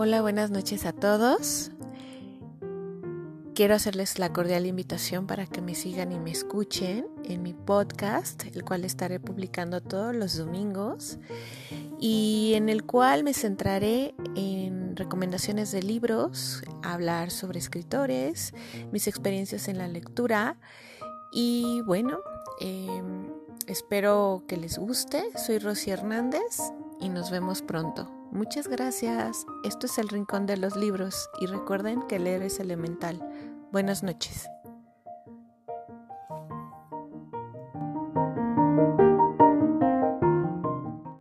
Hola, buenas noches a todos. Quiero hacerles la cordial invitación para que me sigan y me escuchen en mi podcast, el cual estaré publicando todos los domingos y en el cual me centraré en recomendaciones de libros, hablar sobre escritores, mis experiencias en la lectura y bueno, em, espero que les guste. Soy Rosy Hernández y nos vemos pronto. Muchas gracias. Esto es el Rincón de los Libros y recuerden que leer es elemental. Buenas noches.